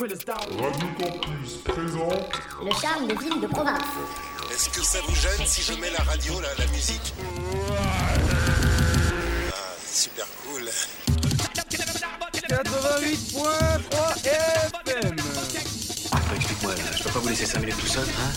Radio Campus présente Le charme des villes de province. Est-ce que ça vous gêne si je mets la radio, là, la musique? Ah, Super cool. 88.3 FM. Explique-moi, je peux pas vous laisser 5 minutes tout seul, hein?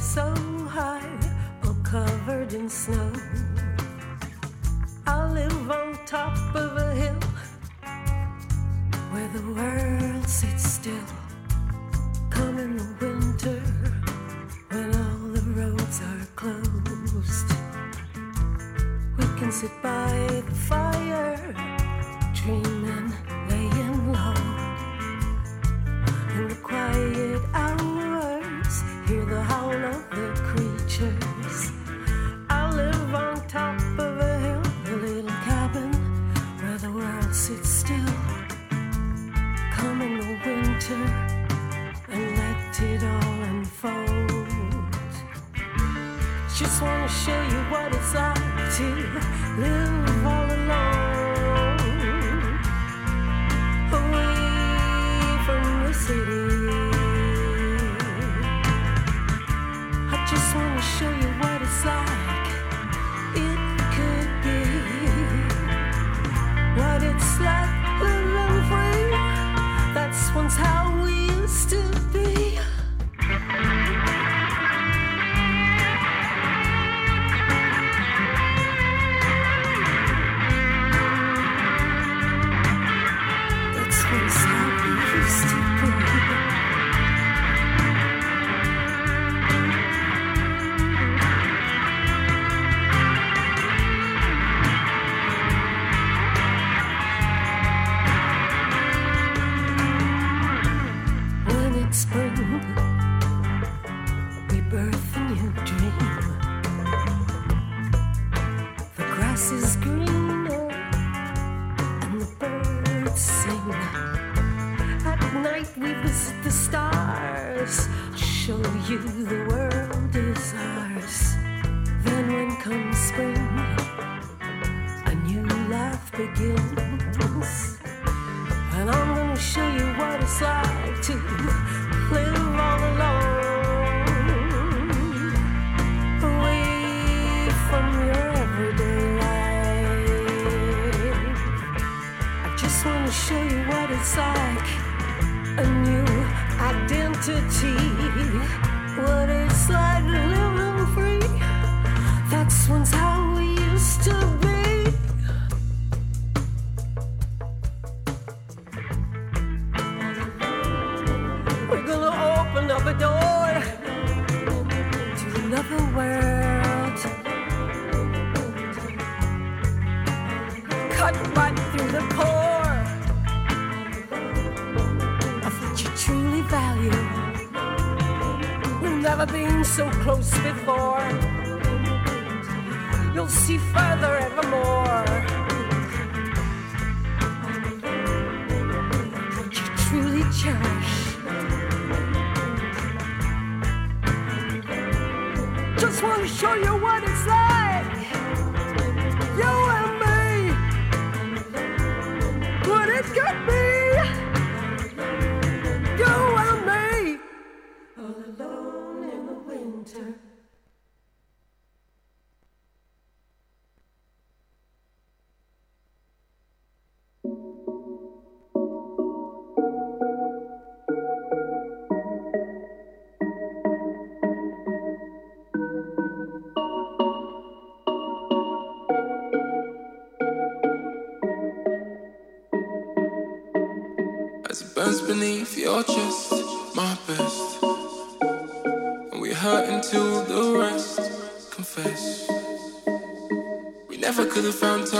So high, all covered in snow. Never could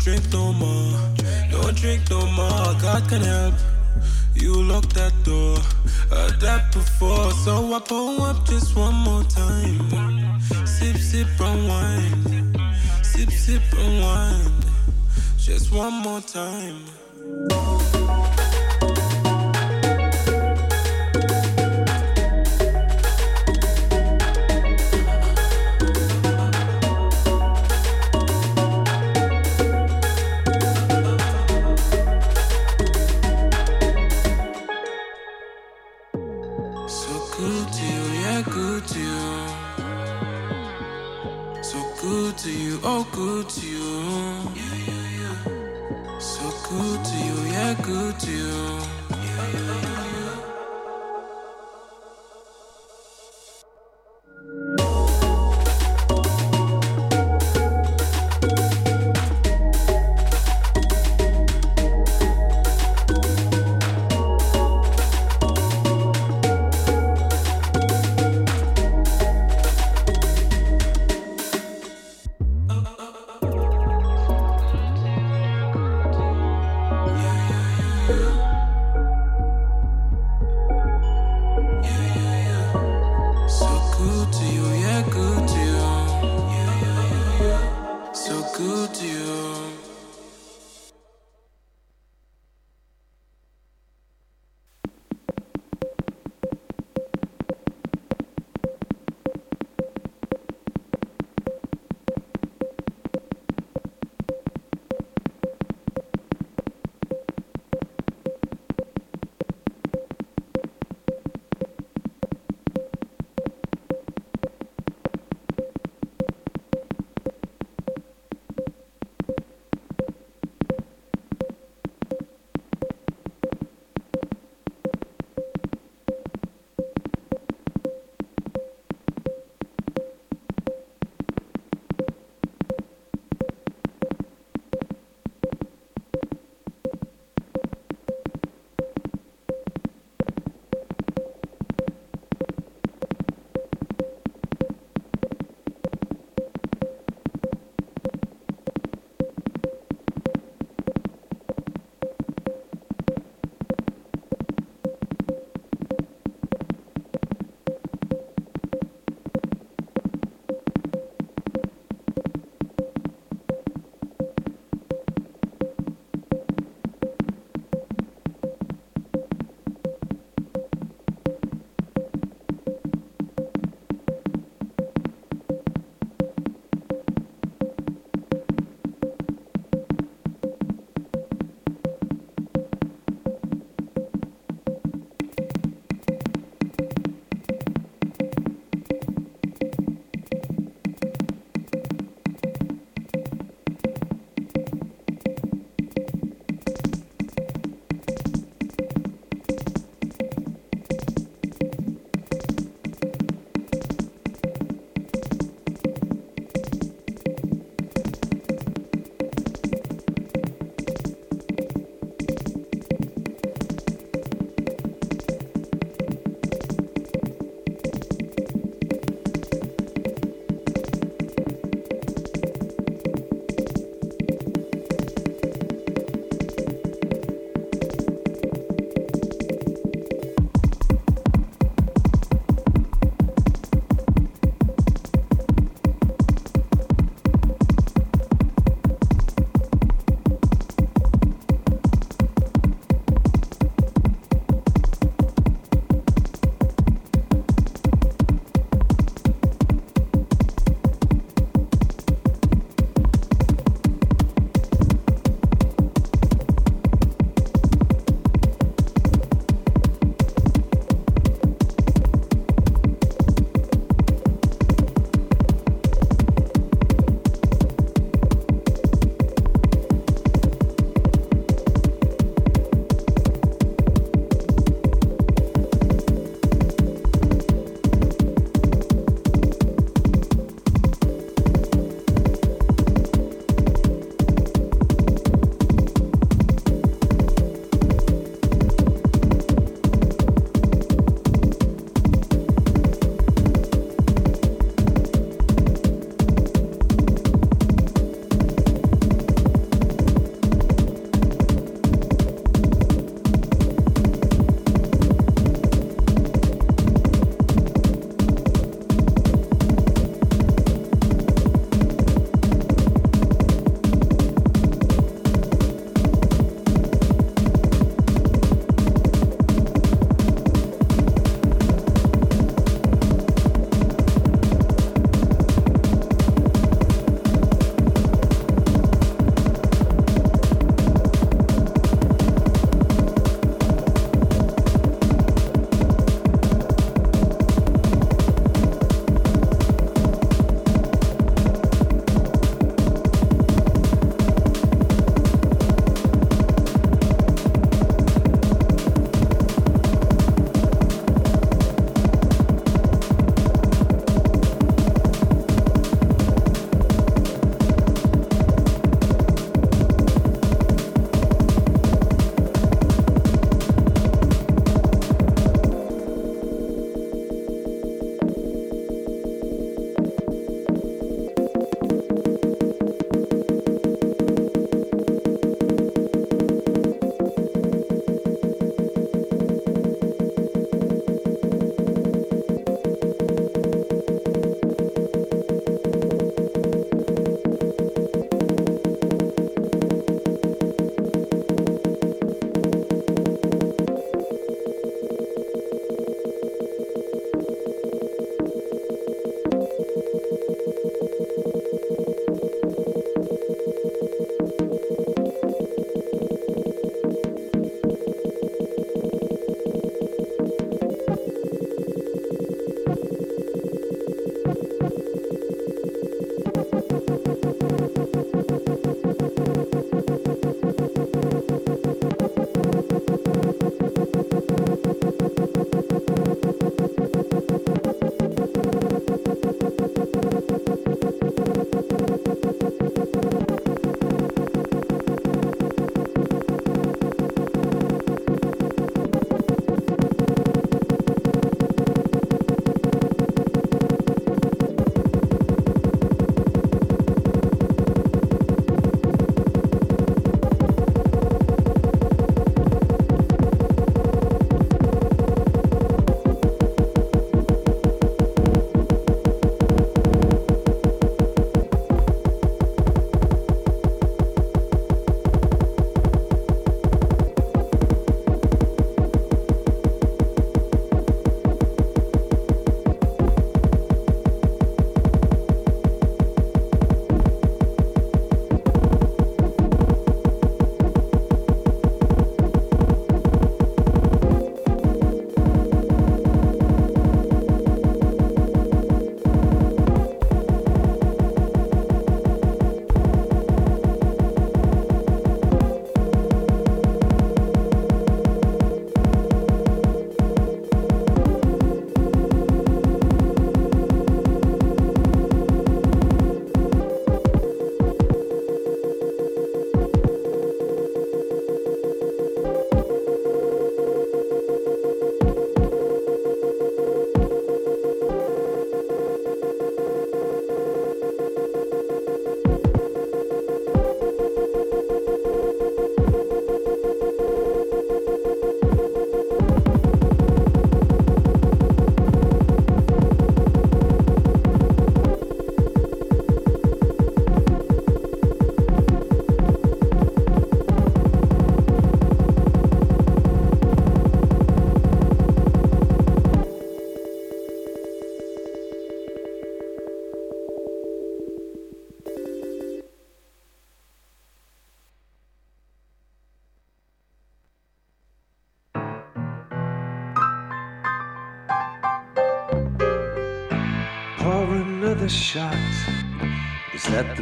drink no more, don't drink no more. God can help. You lock that door, I that before, so I pull up just one more time. Sip, sip, unwind. wine, sip, sip, unwind. wine, just one more time.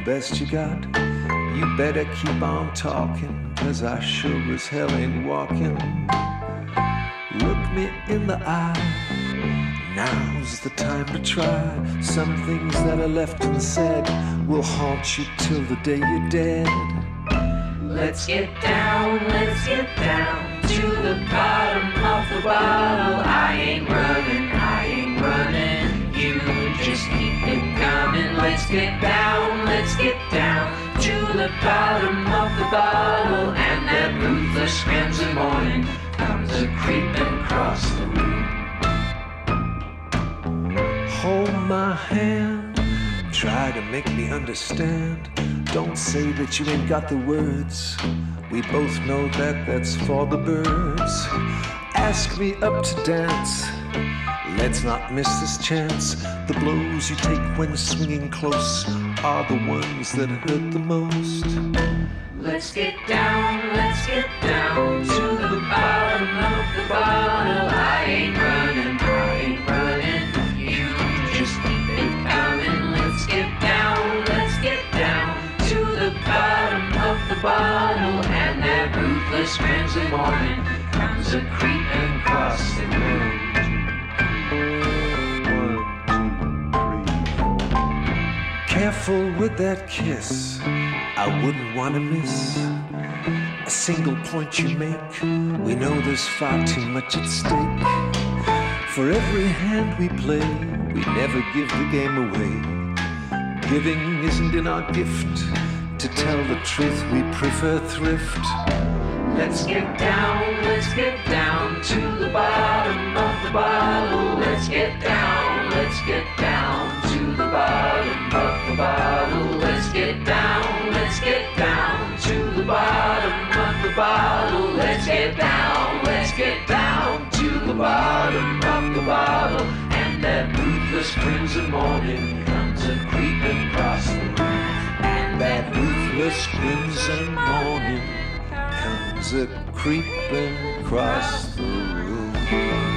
Best you got? You better keep on talking, cause I sure as hell ain't walking. Look me in the eye. Now's the time to try. Some things that are left unsaid will haunt you till the day you're dead. Let's get down, let's get down to the bottom of the bottle. I ain't running, just keep it coming. Let's get down, let's get down to the bottom of the bottle. And that ruthless crimson morning comes a creeping across the room. Hold my hand, try to make me understand. Don't say that you ain't got the words. We both know that that's for the birds. Ask me up to dance. Let's not miss this chance. The blows you take when swinging close are the ones that hurt the most. Let's get down, let's get down to the bottom of the bottle. I ain't running, bottle. And that ruthless crimson morning comes a creeping across the room. Careful with that kiss, I wouldn't want to miss a single point you make. We know there's far too much at stake. For every hand we play, we never give the game away. Giving isn't in our gift. To tell the truth, we prefer thrift. Let's get down, let's get down to the bottom of the bottle. Let's get down, let's get down to the bottom of the bottle. Let's get down, let's get down to the bottom of the bottle. Let's get down, let's get down to the bottom of the bottle. And that ruthless crimson morning comes a creeping across the room. That ruthless crimson morning comes a creeping across the room.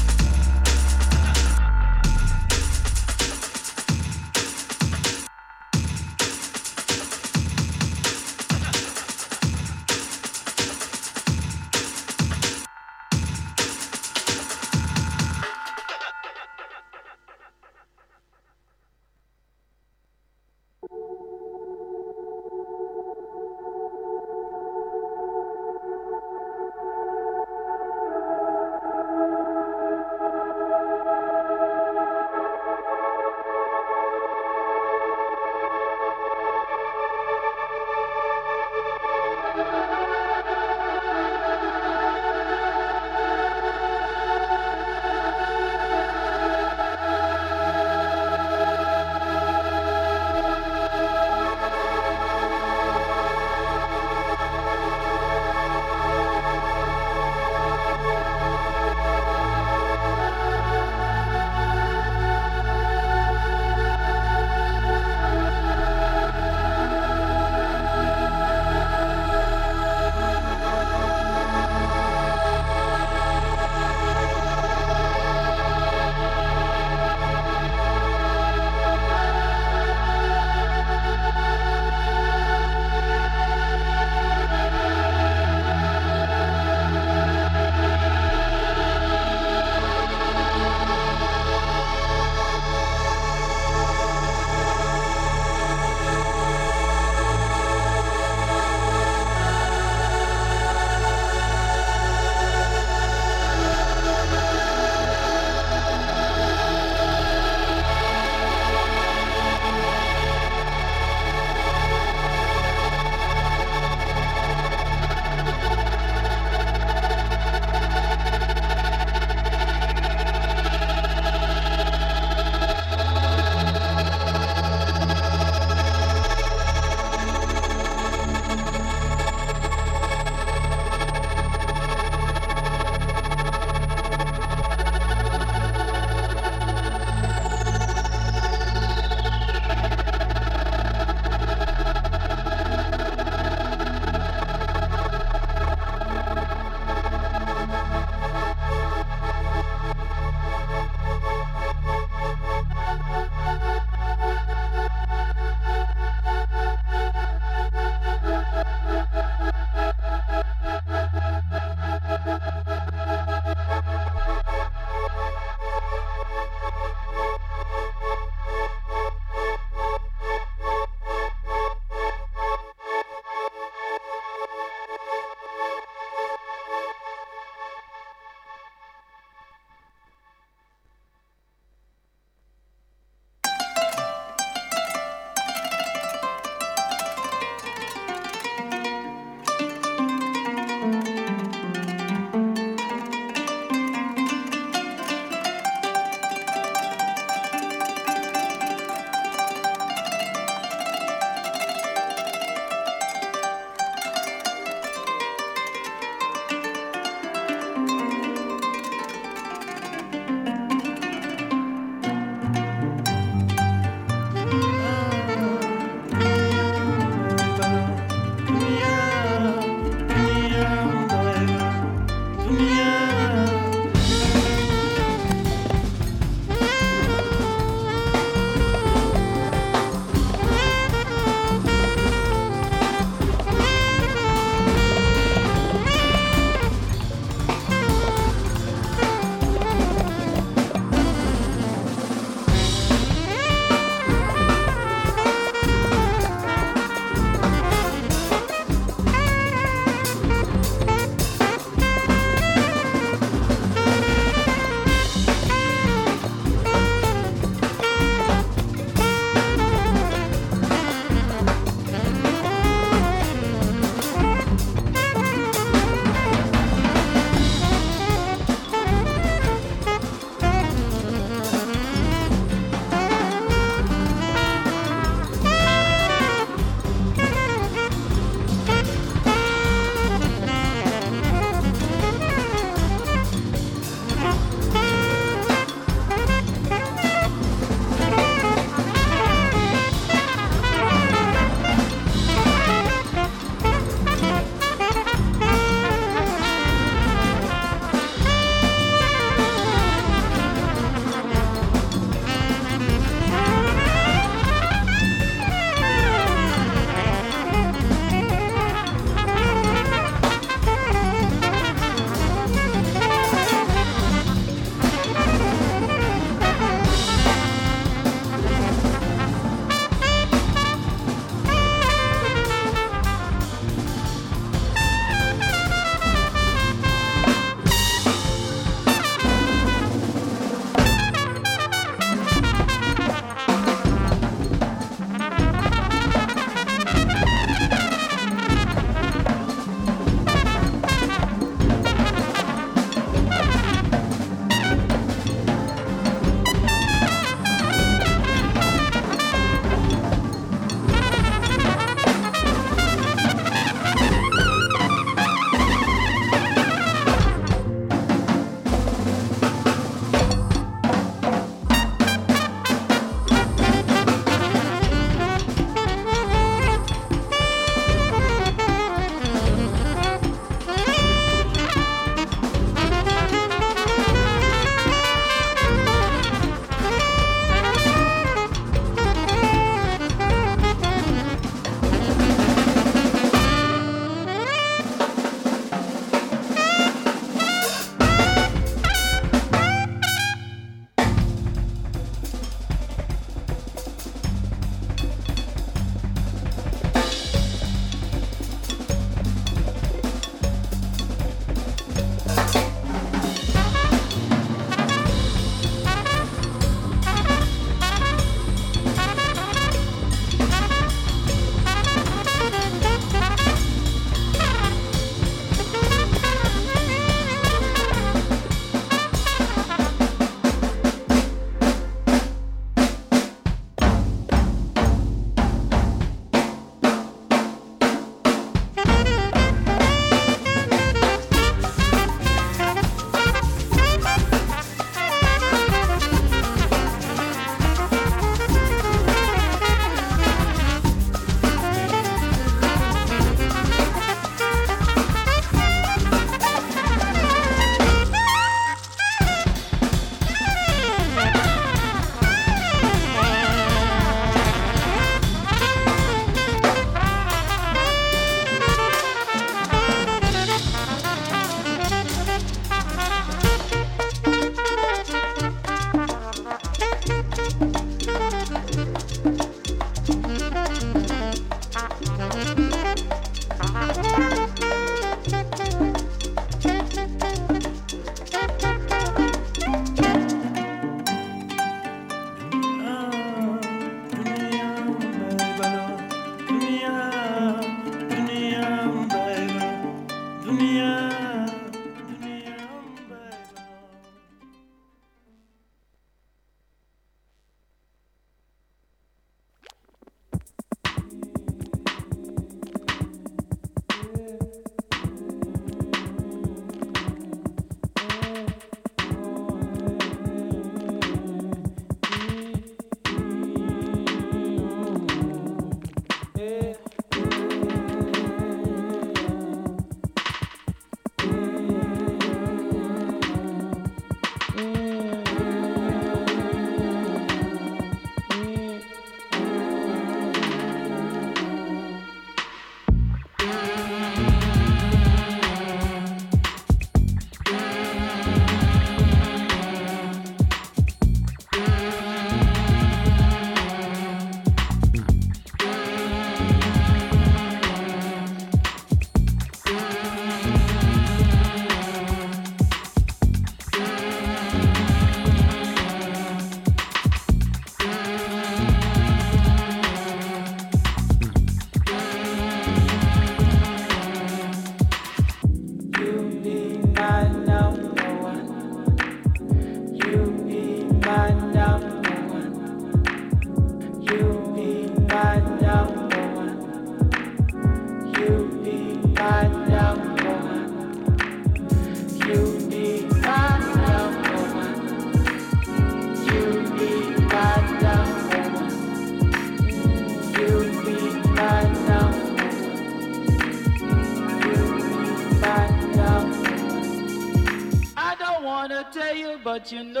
what you know.